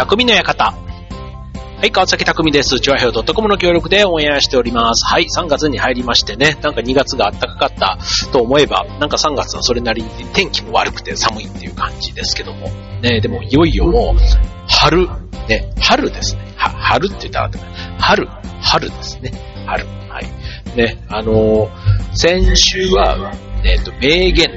匠の館。はい、川崎匠です。チョアヘオ .com の協力でオンエアしております。はい、3月に入りましてね、なんか2月が暖かかったと思えば、なんか3月はそれなりに天気も悪くて寒いっていう感じですけども。ね、でもいよいよもう、春、ね、春ですね。は、春って言ったら、春、春ですね。春。はい。ね、あのー、先週は、えっ、ー、と、名言、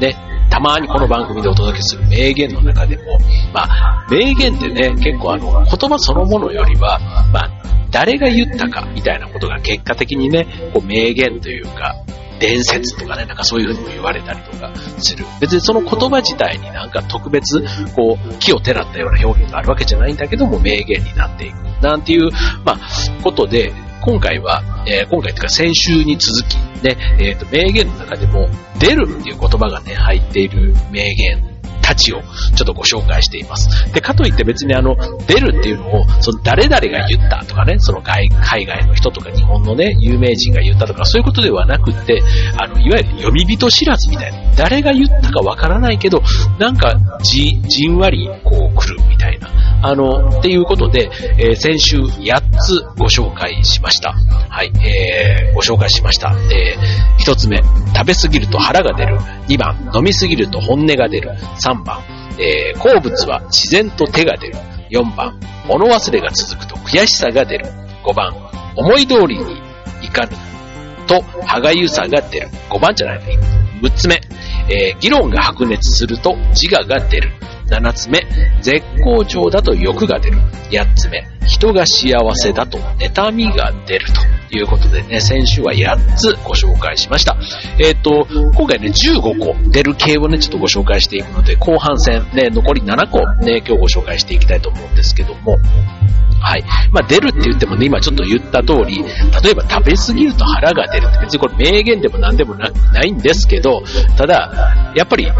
ね、たまにこの番組でお届けする名言の中でも、まあ、名言ってね、結構あの、言葉そのものよりは、まあ、誰が言ったかみたいなことが結果的にね、こう名言というか、伝説とかね、なんかそういう風にも言われたりとかする。別にその言葉自体になんか特別、こう、木をてらったような表現があるわけじゃないんだけども、名言になっていく。なんていう、まあ、ことで、今回は、えー、今回というか先週に続き、ね、えっ、ー、と、名言の中でも、出るっていう言葉がね、入っている名言たちをちょっとご紹介しています。で、かといって別にあの、出るっていうのを、その誰々が言ったとかね、その海外の人とか日本のね、有名人が言ったとか、そういうことではなくって、あの、いわゆる読み人知らずみたいな。誰が言ったかわからないけど、なんかじ、じんわりこう来るみたいな。あの、っていうことで、えー、先週8つご紹介しました。はい、えー、ご紹介しました。えー、1つ目、食べすぎると腹が出る。2番、飲みすぎると本音が出る。3番、えー、好物は自然と手が出る。4番、物忘れが続くと悔しさが出る。5番、思い通りにいかぬと歯がゆさが出る。5番じゃないね。6つ目、えー、議論が白熱すると自我が出る。7つ目、絶好調だと欲が出る。8つ目、人が幸せだと妬みが出るということでね、先週は8つご紹介しました。えっ、ー、と、今回ね、15個出る系をね、ちょっとご紹介していくので、後半戦ね、残り7個ね、今日ご紹介していきたいと思うんですけども、はい。まあ、出るって言ってもね、今ちょっと言った通り、例えば食べ過ぎると腹が出るって別にこれ名言でも何でもないんですけど、ただ、やっぱり、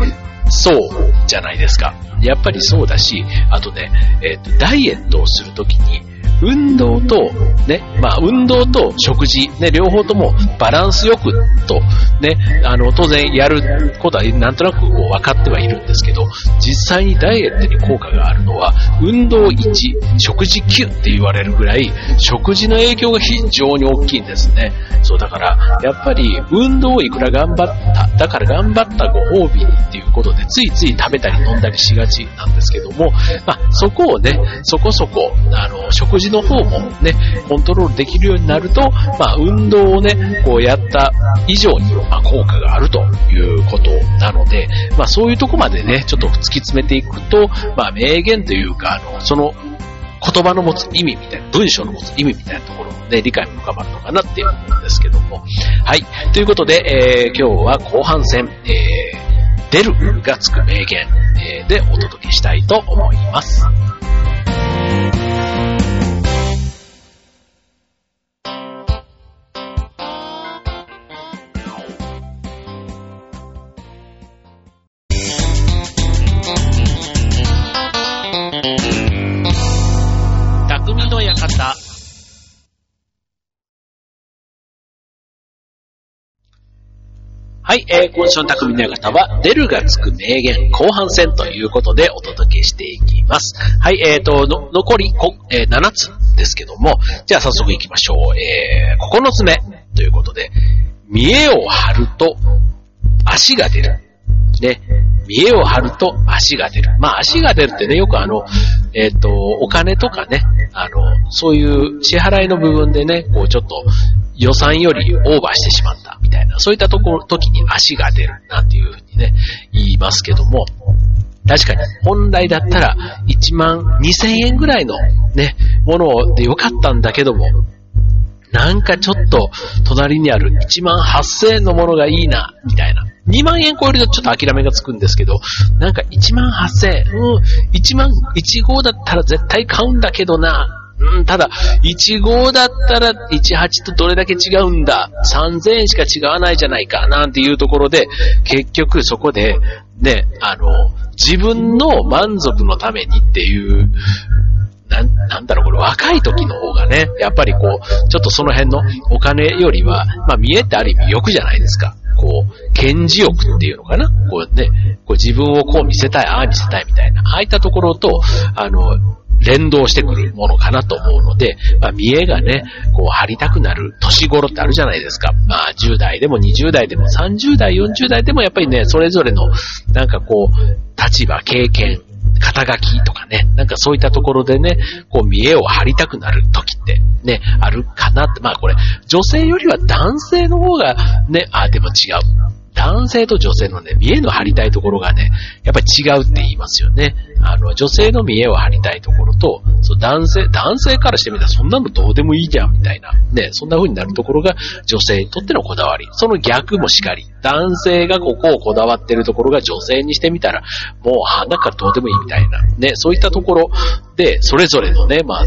そうじゃないですか。やっぱりそうだし、あとね、えっ、ー、と、ダイエットをするときに、運動と、ね、まあ、運動と食事、ね、両方ともバランスよくと、ね、あの、当然やることはなんとなくこう分かってはいるんですけど、実際にダイエットに効果があるのは、運動1、食事9って言われるぐらい、食事の影響が非常に大きいんですね。そう、だから、やっぱり、運動をいくら頑張った、だから頑張ったご褒美にっていうことで、ついつい食べたり飲んだりしがちなんですけども、まあ、そこをね、そこそこ、あの、食事の方もね、コントロールできるようになると、まあ、運動をね、こうやった以上に、まあ、効果があるということなので、まあ、そういうとこまでね、ちょっと突き詰めていくと、まあ、名言というか、あの、その、言葉の持つ意味みたいな、文章の持つ意味みたいなところのね、理解も深まるのかなっていう思うんですけども。はい。ということで、えー、今日は後半戦、えー、出るがつく名言、えー、でお届けしたいと思います。はい、えー、今週の匠の館は、出るがつく名言後半戦ということでお届けしていきます。はい、えーと、の残りこ、えー、7つですけども、じゃあ早速行きましょう。えー、9つ目ということで、見栄を張ると足が出る。ね、見栄を張ると足が出る。まあ足が出るってね、よくあの、えっ、ー、と、お金とかね、あの、そういう支払いの部分でね、こうちょっと予算よりオーバーしてしまったみたいな、そういったところ、時に足が出るなんていうふうにね、言いますけども、確かに本来だったら1万2000円ぐらいのね、ものでよかったんだけども、なんかちょっと隣にある1万8000円のものがいいな、みたいな。2万円超えるとちょっと諦めがつくんですけど、なんか1万8000円、うん、1万、1号だったら絶対買うんだけどな、うん、ただ、1号だったら18とどれだけ違うんだ ?3000 円しか違わないじゃないかなんていうところで、結局そこで、ね、あの、自分の満足のためにっていう、ななんだろう、これ若い時の方がね、やっぱりこう、ちょっとその辺のお金よりは、まあ見えってある意味欲じゃないですか。こう、検事欲っていうのかなこうね、こう自分をこう見せたい、ああ見せたいみたいな。ああいったところと、あの、連動してくるものかなと思うので、まあ、見栄がね、こう、張りたくなる年頃ってあるじゃないですか。まあ、10代でも20代でも30代、40代でもやっぱりね、それぞれの、なんかこう、立場、経験、肩書きとかね、なんかそういったところでね、こう見栄を張りたくなる時ってね、あるかなって、まあこれ、女性よりは男性の方がね、あ、でも違う。男性と女性のね、見栄の張りたいところがね、やっぱり違うって言いますよね。あの、女性の見栄を張りたいところと、そう男性、男性からしてみたらそんなのどうでもいいじゃんみたいな、ね、そんな風になるところが女性にとってのこだわり。その逆もしかり。男性がここをこだわってるところが女性にしてみたら、もう鼻からどうでもいいみたいな、ね、そういったところで、それぞれのね、まあ、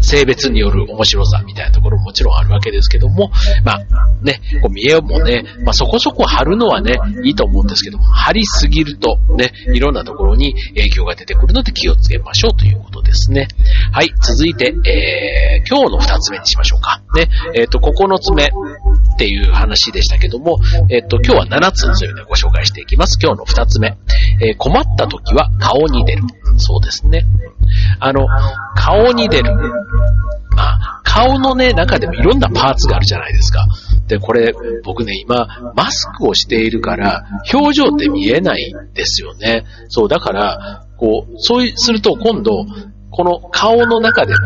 性別による面白さみたいなところももちろんあるわけですけども、まあね、こう見栄もね、まあそこそこ貼るのはね、いいと思うんですけども、貼りすぎるとね、いろんなところに影響が出てくるので気をつけましょうということですね。はい、続いて、えー、今日の二つ目にしましょうか。ね、えっ、ー、と、9つ目っていう話でしたけども、えっ、ー、と、今日は7つというご紹介していきます。今日の二つ目。えー、困った時は顔に出る。そうですね。あの、顔に出る。まあ、顔のね、中でもいろんなパーツがあるじゃないですか。で、これ、僕ね、今、マスクをしているから、表情って見えないんですよね。そう、だから、こう、そうすると今度、この顔の中でも、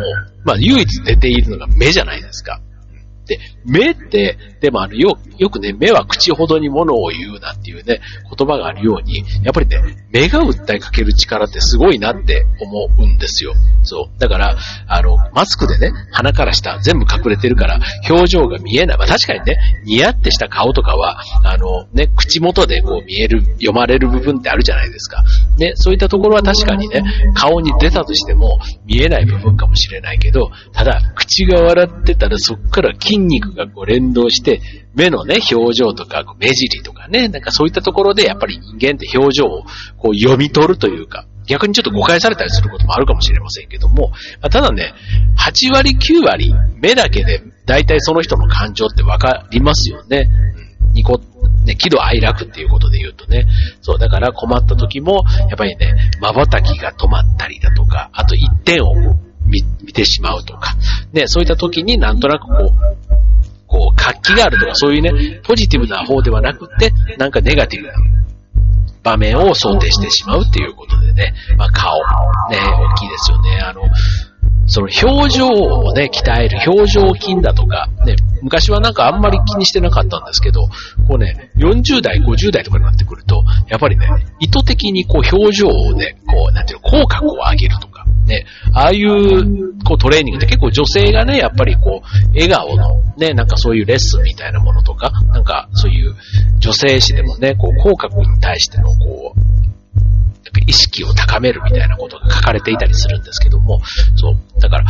まあ、唯一出ているのが目じゃないですか。で、目って、でもあの、よ、よくね、目は口ほどにものを言うなっていうね、言葉があるように、やっぱりね、目が訴えかける力ってすごいなって思うんですよ。そう。だから、あの、マスクでね、鼻から下全部隠れてるから、表情が見えない。まあ確かにね、ニヤってした顔とかは、あの、ね、口元でこう見える、読まれる部分ってあるじゃないですか。ね、そういったところは確かにね、顔に出たとしても見えない部分かもしれないけど、ただ、口が笑ってたらそっから筋肉がこう連動して、目のね、表情とか、目尻とかね、なんかそういったところでやっぱり人間って表情をこう読み取るというか、逆にちょっと誤解されたりすることもあるかもしれませんけども、まあ、ただね、8割9割目だけで大体その人の感情ってわかりますよね。うん、ニコね、喜怒哀楽っていうことで言うとね。そう、だから困った時も、やっぱりね、瞬きが止まったりだとか、あと一点を見見てしまうとか、ね、そういった時になんとなくこう、こう、活気があるとか、そういうね、ポジティブな方ではなくって、なんかネガティブな場面を想定してしまうっていうことでね、まあ顔、ね、大きいですよね。あの、その表情をね、鍛える表情筋だとか、ね、昔はなんかあんまり気にしてなかったんですけど、こうね、40代、50代とかになってくると、やっぱりね、意図的にこう表情をね、こう、なんていうの、口角を上げるとか、ね、ああいう、こうトレーニングって結構女性がね、やっぱりこう、笑顔のね、なんかそういうレッスンみたいなものとか、なんかそういう女性誌でもね、こう、口角に対してのこう、意識を高めるみたいなことが書かれていたりするんですけども、そう。だから、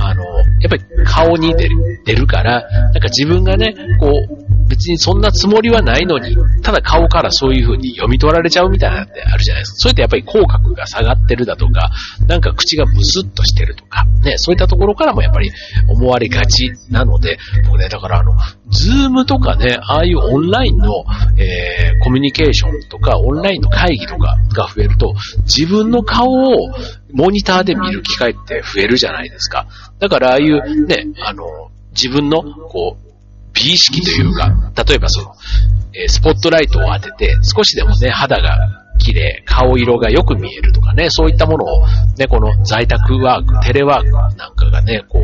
あの、やっぱり顔に出る、出るから、なんか自分がね、こう、別にそんなつもりはないのに、ただ顔からそういう風に読み取られちゃうみたいなのってあるじゃないですか。それってやっぱり口角が下がってるだとか、なんか口がブスッとしてるとか、ね、そういったところからもやっぱり思われがちなので、僕ね、だからあの、 Zoom とかね、ああいうオンラインの、えー、コミュニケーションとか、オンラインの会議とかが増えると、自分の顔をモニターで見る機会って増えるじゃないですか。だからああいうね、あの、自分の、こう、美意識というか、例えばその、えスポットライトを当てて、少しでもね、肌が綺麗、顔色がよく見えるとかね、そういったものを、ね、この在宅ワーク、テレワークなんかがね、こう、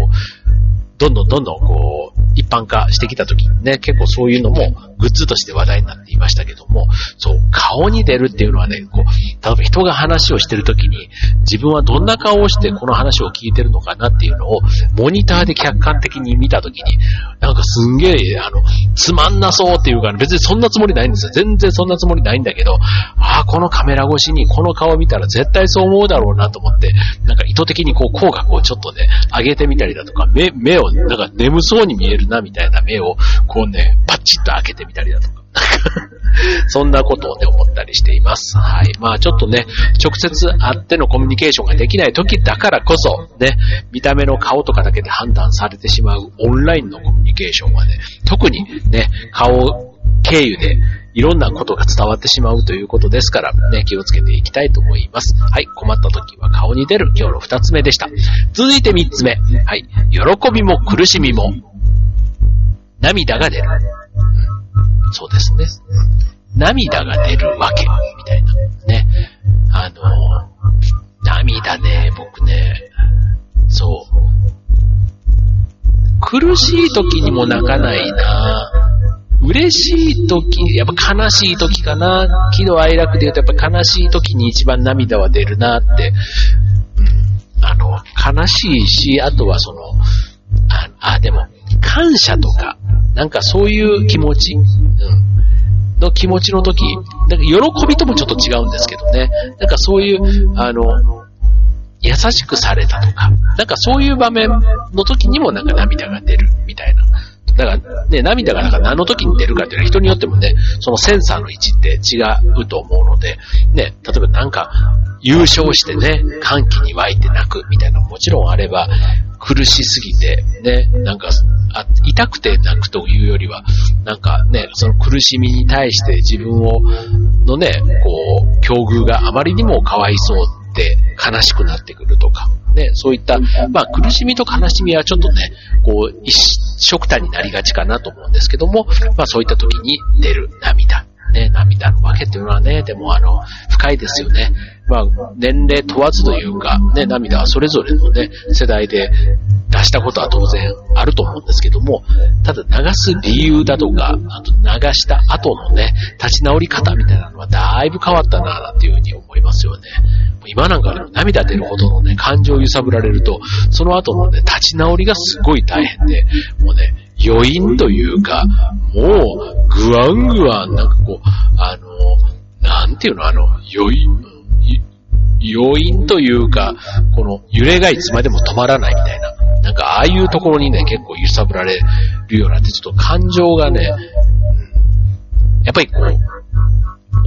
どんどんどんどんこう、一般化してきた時にね、結構そういうのもグッズとして話題になっていましたけども、そう、顔に出るっていうのはね、こう、例えば人が話をしてる時に、自分はどんな顔をしてこの話を聞いてるのかなっていうのを、モニターで客観的に見た時に、なんかすんげえ、あの、つまんなそうっていうか、別にそんなつもりないんですよ。全然そんなつもりないんだけど、ああ、このカメラ越しにこの顔見たら絶対そう思うだろうなと思って、なんか意図的にこう口角をちょっとね、上げてみたりだとか、目、目をなんか眠そうに見えるなみたいな目を、こうね、パッチッと開けてみたりだとか。そんなことをね、思ったりしています。はい。まあちょっとね、直接会ってのコミュニケーションができない時だからこそ、ね、見た目の顔とかだけで判断されてしまうオンラインのコミュニケーションはね、特にね、顔経由でいろんなことが伝わってしまうということですから、ね、気をつけていきたいと思います。はい、困った時は顔に出る今日の二つ目でした。続いて三つ目。はい、喜びも苦しみも、涙が出る。そうですね。涙が出るわけ、みたいな。ね。あの、涙ね、僕ね、そう。苦しい時にも泣かないな嬉しい時、やっぱ悲しい時かな。喜怒哀楽で言うとやっぱ悲しい時に一番涙は出るなって。うん、あの、悲しいし、あとはその、あ、あでも、感謝とか、なんかそういう気持ち、うん、の気持ちの時、なんか喜びともちょっと違うんですけどね。なんかそういう、あの、優しくされたとか、なんかそういう場面の時にもなんか涙が出るみたいな。だからね、涙がなんか何の時に出るかっていうのは人によってもね、そのセンサーの位置って違うと思うので、ね、例えばなんか優勝してね、歓喜に湧いて泣くみたいなのももちろんあれば、苦しすぎて、ね、なんか、あ痛くて泣くというよりは、なんかね、その苦しみに対して自分を、のね、こう、境遇があまりにもかわいそうって悲しくなってくるとか、ね、そういった、まあ苦しみと悲しみはちょっとね、こう、一色単になりがちかなと思うんですけども、まあそういった時に出る涙。ね、涙のわけっていうのはね、でもあの、深いですよね。まあ、年齢問わずというか、ね、涙はそれぞれのね、世代で出したことは当然あると思うんですけども、ただ流す理由だとか、あと流した後のね、立ち直り方みたいなのはだいぶ変わったな、なんていうふうに思いますよね。今なんか涙出るほどのね、感情を揺さぶられると、その後のね、立ち直りがすごい大変で、もうね、余韻というか、もう、ぐわんぐわん、なんかこう、あの、なんていうの、あの、余韻、余韻というか、この揺れがいつまでも止まらないみたいな。なんかああいうところにね、結構揺さぶられるようになって、ちょっと感情がね、やっぱりこう、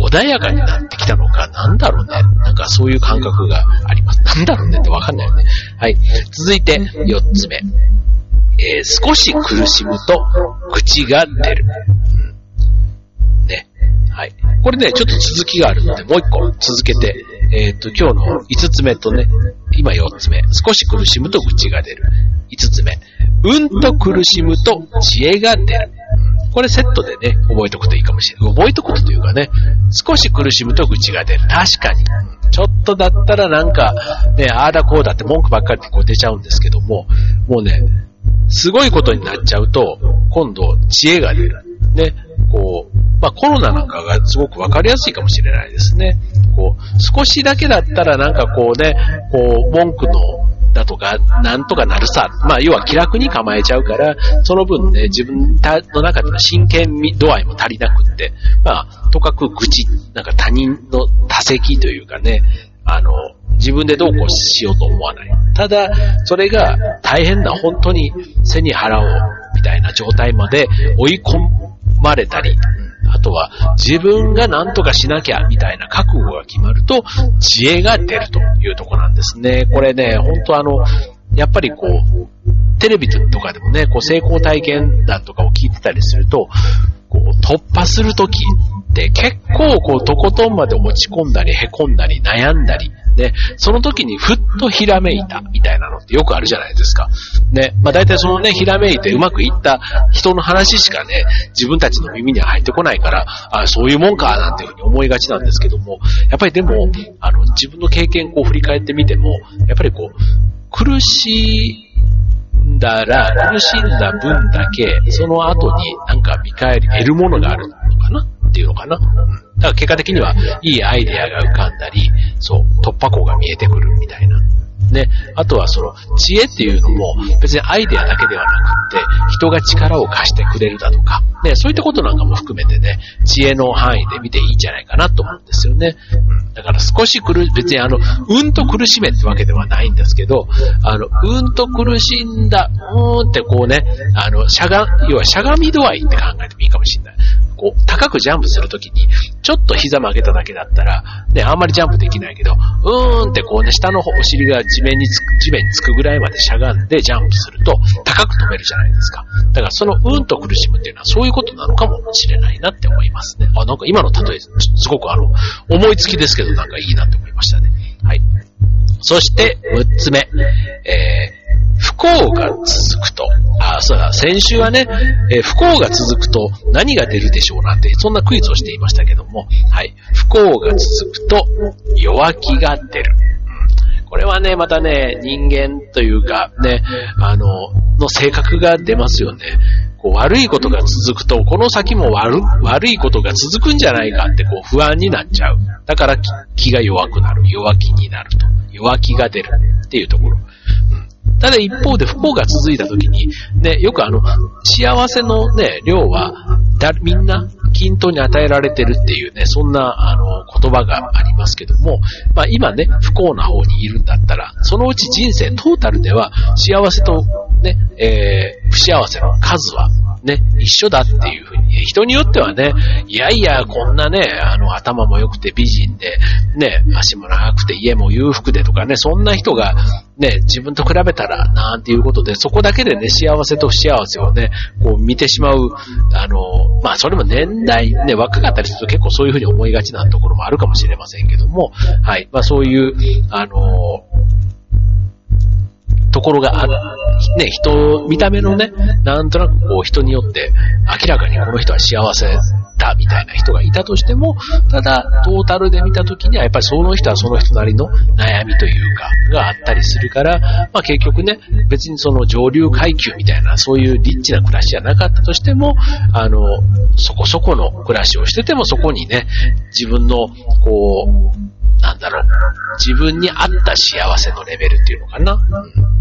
穏やかになってきたのか、なんだろうね。なんかそういう感覚があります。なんだろうねってわかんないよね。はい。続いて、四つ目。えー、少し苦しむと、口が出る。うん、ね。はい。これね、ちょっと続きがあるので、もう一個続けて、えっ、ー、と、今日の五つ目とね、今四つ目。少し苦しむと口が出る。五つ目。うんと苦しむと知恵が出る。これセットでね、覚えておくといいかもしれない。覚えておくというかね、少し苦しむと愚痴が出る。確かに。ちょっとだったらなんか、ね、ああだこうだって文句ばっかりでこう出ちゃうんですけども、もうね、すごいことになっちゃうと、今度知恵が出る。ね、こう、まあコロナなんかがすごくわかりやすいかもしれないですね。こう、少しだけだったらなんかこうね、こう、文句のだとか、なんとかなるさ。まあ、要は気楽に構えちゃうから、その分ね、自分の中での真剣度合いも足りなくって、まあ、とかく愚痴、なんか他人の多責というかね、あの、自分でどうこうしようと思わない。ただ、それが大変な本当に背に腹を、みたいな状態まで追い込まれたり、あとは自分が何とかしなきゃみたいな覚悟が決まると知恵が出るというとこなんですね。これね、本当あの、やっぱりこう、テレビとかでもね、こう成功体験談とかを聞いてたりすると、こう突破するときって結構こうとことんまで落ち込んだり凹んだり悩んだり、ね、その時にふっとひらめいたみたいなのってよくあるじゃないですか。ね、まあ大体そのね、ひらめいてうまくいった人の話しかね、自分たちの耳には入ってこないから、あそういうもんかなんていうふうに思いがちなんですけども、やっぱりでも、あの、自分の経験を振り返ってみても、やっぱりこう、苦しんだら、苦しんだ分だけ、その後になんか見返り、得るものがあるのかなっていうのかな。だから結果的には、いいアイデアが浮かんだり、そう、突破口が見えてくるみたいな。ね。あとはその、知恵っていうのも、別にアイデアだけではなくって、人が力を貸してくれるだとか、ね、そういったことなんかも含めてね、知恵の範囲で見ていいんじゃないかなと思うんですよね。うん、だから少し苦、別にあの、うんと苦しめってわけではないんですけど、あの、うんと苦しんだ、うーんってこうね、あの、しゃが、要はしゃがみ度合いって考えてもいいかもしれない。こう、高くジャンプするときに、ちょっと膝曲げただけだったら、ね、あんまりジャンプできないけど、うーんってこうね、下の、お尻が地面につく、地面につくぐらいまでしゃがんでジャンプすると、高く止めるじゃないですか。だからそのうんと苦しむっていうのはそういうことなのかもしれないなって思いますね。あ、なんか今の例え、すごくあの、思いつきですけどなんかいいなって思いましたね。はい。そして、6つ目。えー、不幸が続くと。あ、そうだ、先週はね、えー、不幸が続くと何が出るでしょうなんて、そんなクイズをしていましたけども、はい。不幸が続くと弱気が出る。これはね、またね、人間というか、ね、あの、の性格が出ますよね。こう悪いことが続くと、この先も悪悪いことが続くんじゃないかってこう不安になっちゃう。だから気が弱くなる。弱気になると。弱気が出るっていうところ。うん、ただ一方で不幸が続いた時に、ね、よくあの、幸せのね、量は、だ、みんな均等に与えられてるっていうね、そんな、あの、言葉がありますけども、まあ今ね、不幸な方にいるんだったら、そのうち人生トータルでは幸せとね、えー、不幸せの数はね、一緒だっていうふうに、人によってはね、いやいや、こんなね、あの、頭も良くて美人で、ね、足も長くて家も裕福でとかね、そんな人が、ね、自分と比べたら、なんていうことで、そこだけでね、幸せと不幸せをね、こう見てしまう、あの、まあ、それも年代、ね、若かったりすると結構そういうふうに思いがちなところもあるかもしれませんけども、はい、まあ、そういう、あの、ところがあ、ね、人、見た目のね、なんとなくこう人によって明らかにこの人は幸せだみたいな人がいたとしても、ただトータルで見たときにはやっぱりその人はその人なりの悩みというかがあったりするから、まあ結局ね、別にその上流階級みたいなそういうリッチな暮らしじゃなかったとしても、あの、そこそこの暮らしをしててもそこにね、自分のこう、なんだろう、自分に合った幸せのレベルっていうのかな。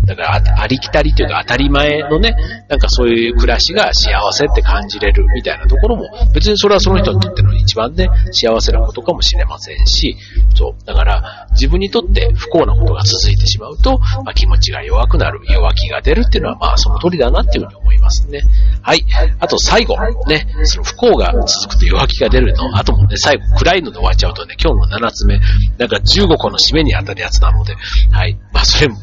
だからあ、りきたりというか当たり前のね、なんかそういう暮らしが幸せって感じれるみたいなところも、別にそれはその人にとっての一番ね、幸せなことかもしれませんし、そう。だから、自分にとって不幸なことが続いてしまうと、まあ、気持ちが弱くなる、弱気が出るっていうのは、まあ、その通りだなっていうふうに思いますね。はい。あと最後、ね、その不幸が続くと弱気が出るの、あともね、最後暗いので終わっちゃうとね、今日の7つ目、なんか15個の締めに当たるやつなので、はい。まあ、それも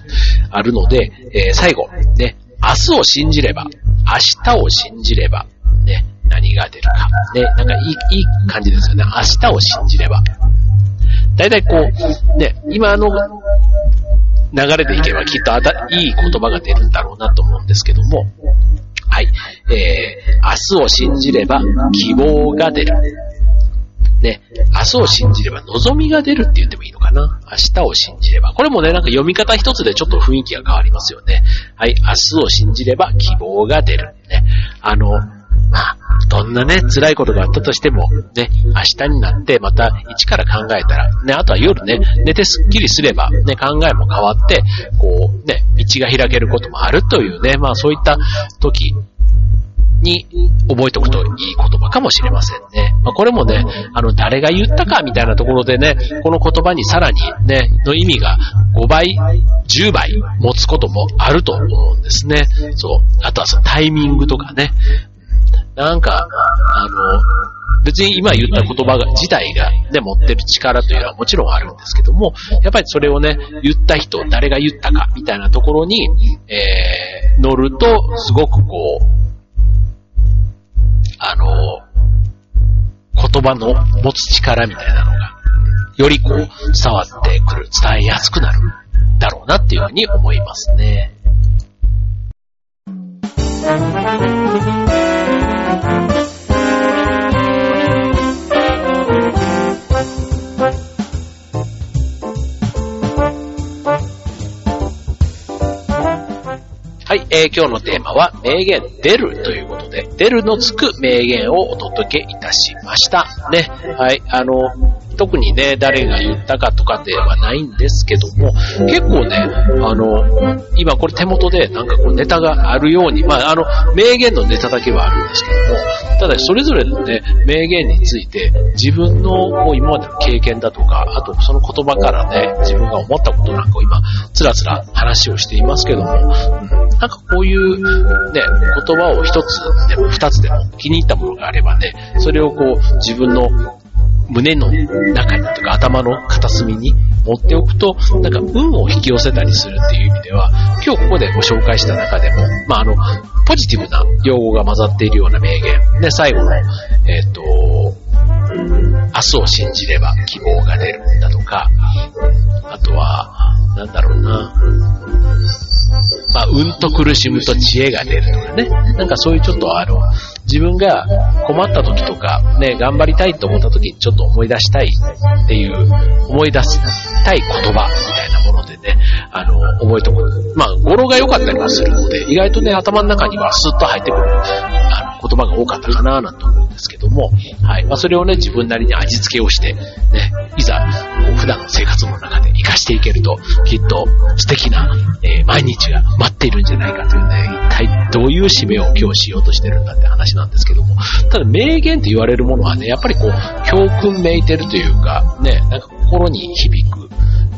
あるので、でえー、最後、ね、明日を信じれば、明日を信じれば、ね、何が出るか。ね、なんかいい、いい感じですよね。明日を信じれば。だいたいこう、ね、今の流れでいけばきっとあたいい言葉が出るんだろうなと思うんですけども、はい。えー、明日を信じれば希望が出る。ね、明日を信じれば望みが出るって言ってもいいのかな。明日を信じれば。これもね、なんか読み方一つでちょっと雰囲気が変わりますよね。はい。明日を信じれば希望が出る。ね。あの、まあ、どんなね、辛いことがあったとしても、ね、明日になってまた一から考えたら、ね、あとは夜ね、寝てすっきりすれば、ね、考えも変わって、こう、ね、道が開けることもあるというね、まあそういった時に覚えておくといい言葉かもしれませんね。まあ、これもね、あの、誰が言ったかみたいなところでね、この言葉にさらにね、の意味が5倍、10倍持つこともあると思うんですね。そう。あとはそのタイミングとかね。なんか、あの、別に今言った言葉が、自体がね、持ってる力というのはもちろんあるんですけども、やっぱりそれをね、言った人、誰が言ったか、みたいなところに、えー、乗ると、すごくこう、あの、言葉の持つ力みたいなのが、よりこう、伝わってくる、伝えやすくなる、だろうなっていうふうに思いますね。はい、えー、今日のテーマは名言出るということで、出るのつく名言をお届けいたしました。ね、はい、あの、特にね、誰が言ったかとかではないんですけども、結構ね、あの、今これ手元でなんかこうネタがあるように、まあ、あの、名言のネタだけはあるんですけども、ただ、それぞれのね、名言について、自分のこう今までの経験だとか、あとその言葉からね、自分が思ったことなんかを今、つらつら話をしていますけども、うん、なんかこういうね、言葉を一つでも二つでも気に入ったものがあればね、それをこう自分の胸の中にとか頭の片隅に持っておくと、なんか運を引き寄せたりするっていう意味では、今日ここでご紹介した中でも、まあ、あの、ポジティブな用語が混ざっているような名言。で、最後の、えっ、ー、と、明日を信じれば希望が出るんだとか、あとは、なんだろうな、まあ、うんと苦しむと知恵が出るとかね。なんかそういうちょっとあの、自分が困った時とか、ね、頑張りたいと思った時にちょっと思い出したいっていう、思い出したい言葉みたいなものでね、あの、覚えておく。まあ、語呂が良かったりはするので、意外とね、頭の中にはスッと入ってくる、あの、言葉が多かったかななんて思うんですけども、はい。まあ、それをね、自分なりに味付けをして、ね、いざ、こう普段の生活の中で活かしていけると、きっと素敵な、えー、毎日が待っているんじゃないかというね、一体どういう使命を今日しようとしてるんだって話なんですけども、ただ名言って言われるものはね、やっぱりこう、教訓めいてるというか、ね、なんか心に響く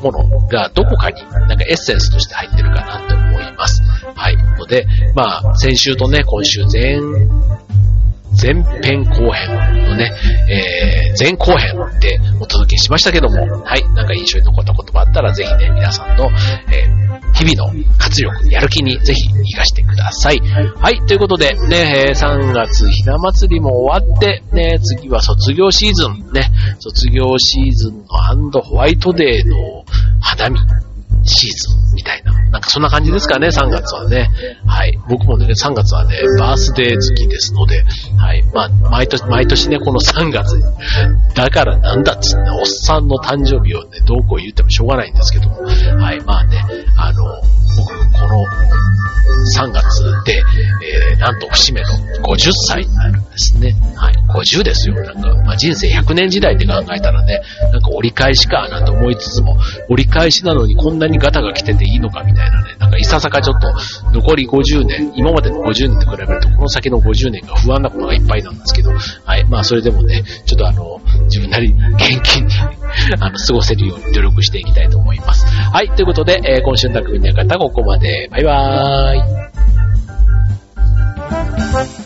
ものがどこかになんかエッセンスとして入ってるかなと思います。はい。ので、まあ、先週とね、今週前前編後編のね、えー、前後編でお届けしましたけども、はい、なんか印象に残った言葉あったらぜひね、皆さんの、えー、日々の活力、やる気にぜひ活かしてください。はい、ということで、ね、3月ひな祭りも終わって、ね、次は卒業シーズン、ね、卒業シーズンのホワイトデーの花見シーズンみたいな。なんかそんな感じですかね、3月はね。はい。僕もね、3月はね、バースデー月ですので、はい。まあ、毎年、毎年ね、この3月だからなんだっつって、おっさんの誕生日をね、どうこう言ってもしょうがないんですけども、はい。まあね、あの、僕、この3月で、えー、なんと節目の50歳になるんですね。50ですよ。なんか、まあ、人生100年時代って考えたらね、なんか折り返しかなんて思いつつも、折り返しなのにこんなにガタが来てていいのかみたいなね、なんかいささかちょっと残り50年、今までの50年と比べるとこの先の50年が不安なことがいっぱいなんですけど、はい。まあそれでもね、ちょっとあの、自分なり元気にあの、過ごせるように努力していきたいと思います。はい。ということで、えー、今週の匠の方、ここまで。バイバーイ。